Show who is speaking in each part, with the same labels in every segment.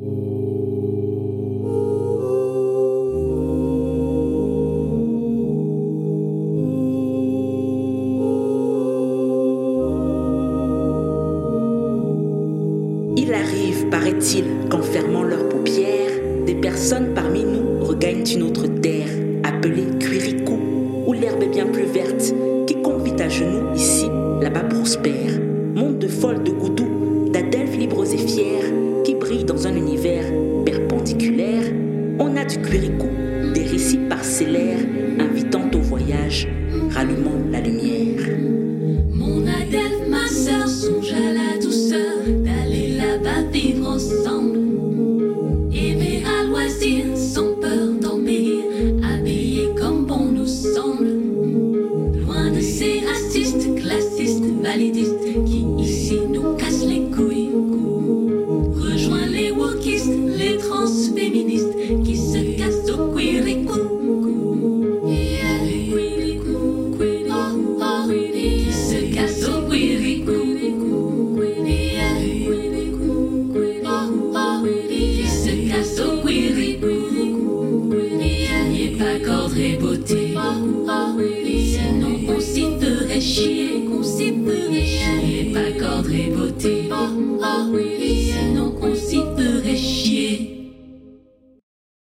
Speaker 1: Il arrive, paraît-il, qu'en fermant leurs paupières, des personnes parmi nous regagnent une autre terre, appelée Quirikou, où l'herbe est bien plus verte. Quiconque vit à genoux ici, là-bas prospère. On a du Quirikou, des récits parcellaires, invitant au voyage, rallumant la lumière.
Speaker 2: Mon adepte, ma sœur, songe à la douceur d'aller là-bas vivre ensemble. Aimer à loisir, sans peur d'embellir, habillé comme bon nous semble. Loin de ces racistes, classistes, validistes qui ici nous cassent les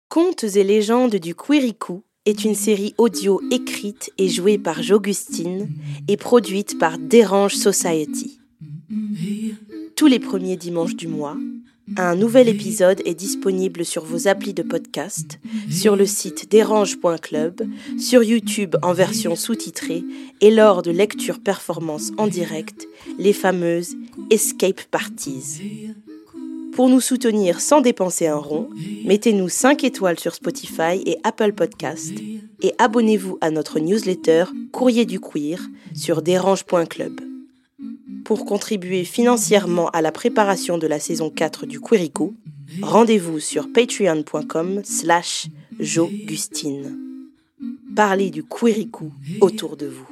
Speaker 3: Contes et légendes du Quirikou est une série audio écrite et jouée par J'Augustine et produite par Dérange Society. Tous les premiers dimanches du mois, un nouvel épisode est disponible sur vos applis de podcast, sur le site dérange.club, sur YouTube en version sous-titrée et lors de lectures performances en direct, les fameuses Escape Parties. Pour nous soutenir sans dépenser un rond, mettez-nous 5 étoiles sur Spotify et Apple Podcast et abonnez-vous à notre newsletter Courrier du Queer sur dérange.club. Pour contribuer financièrement à la préparation de la saison 4 du Quirico, rendez-vous sur patreon.com slash jogustine. Parlez du Quirico autour de vous.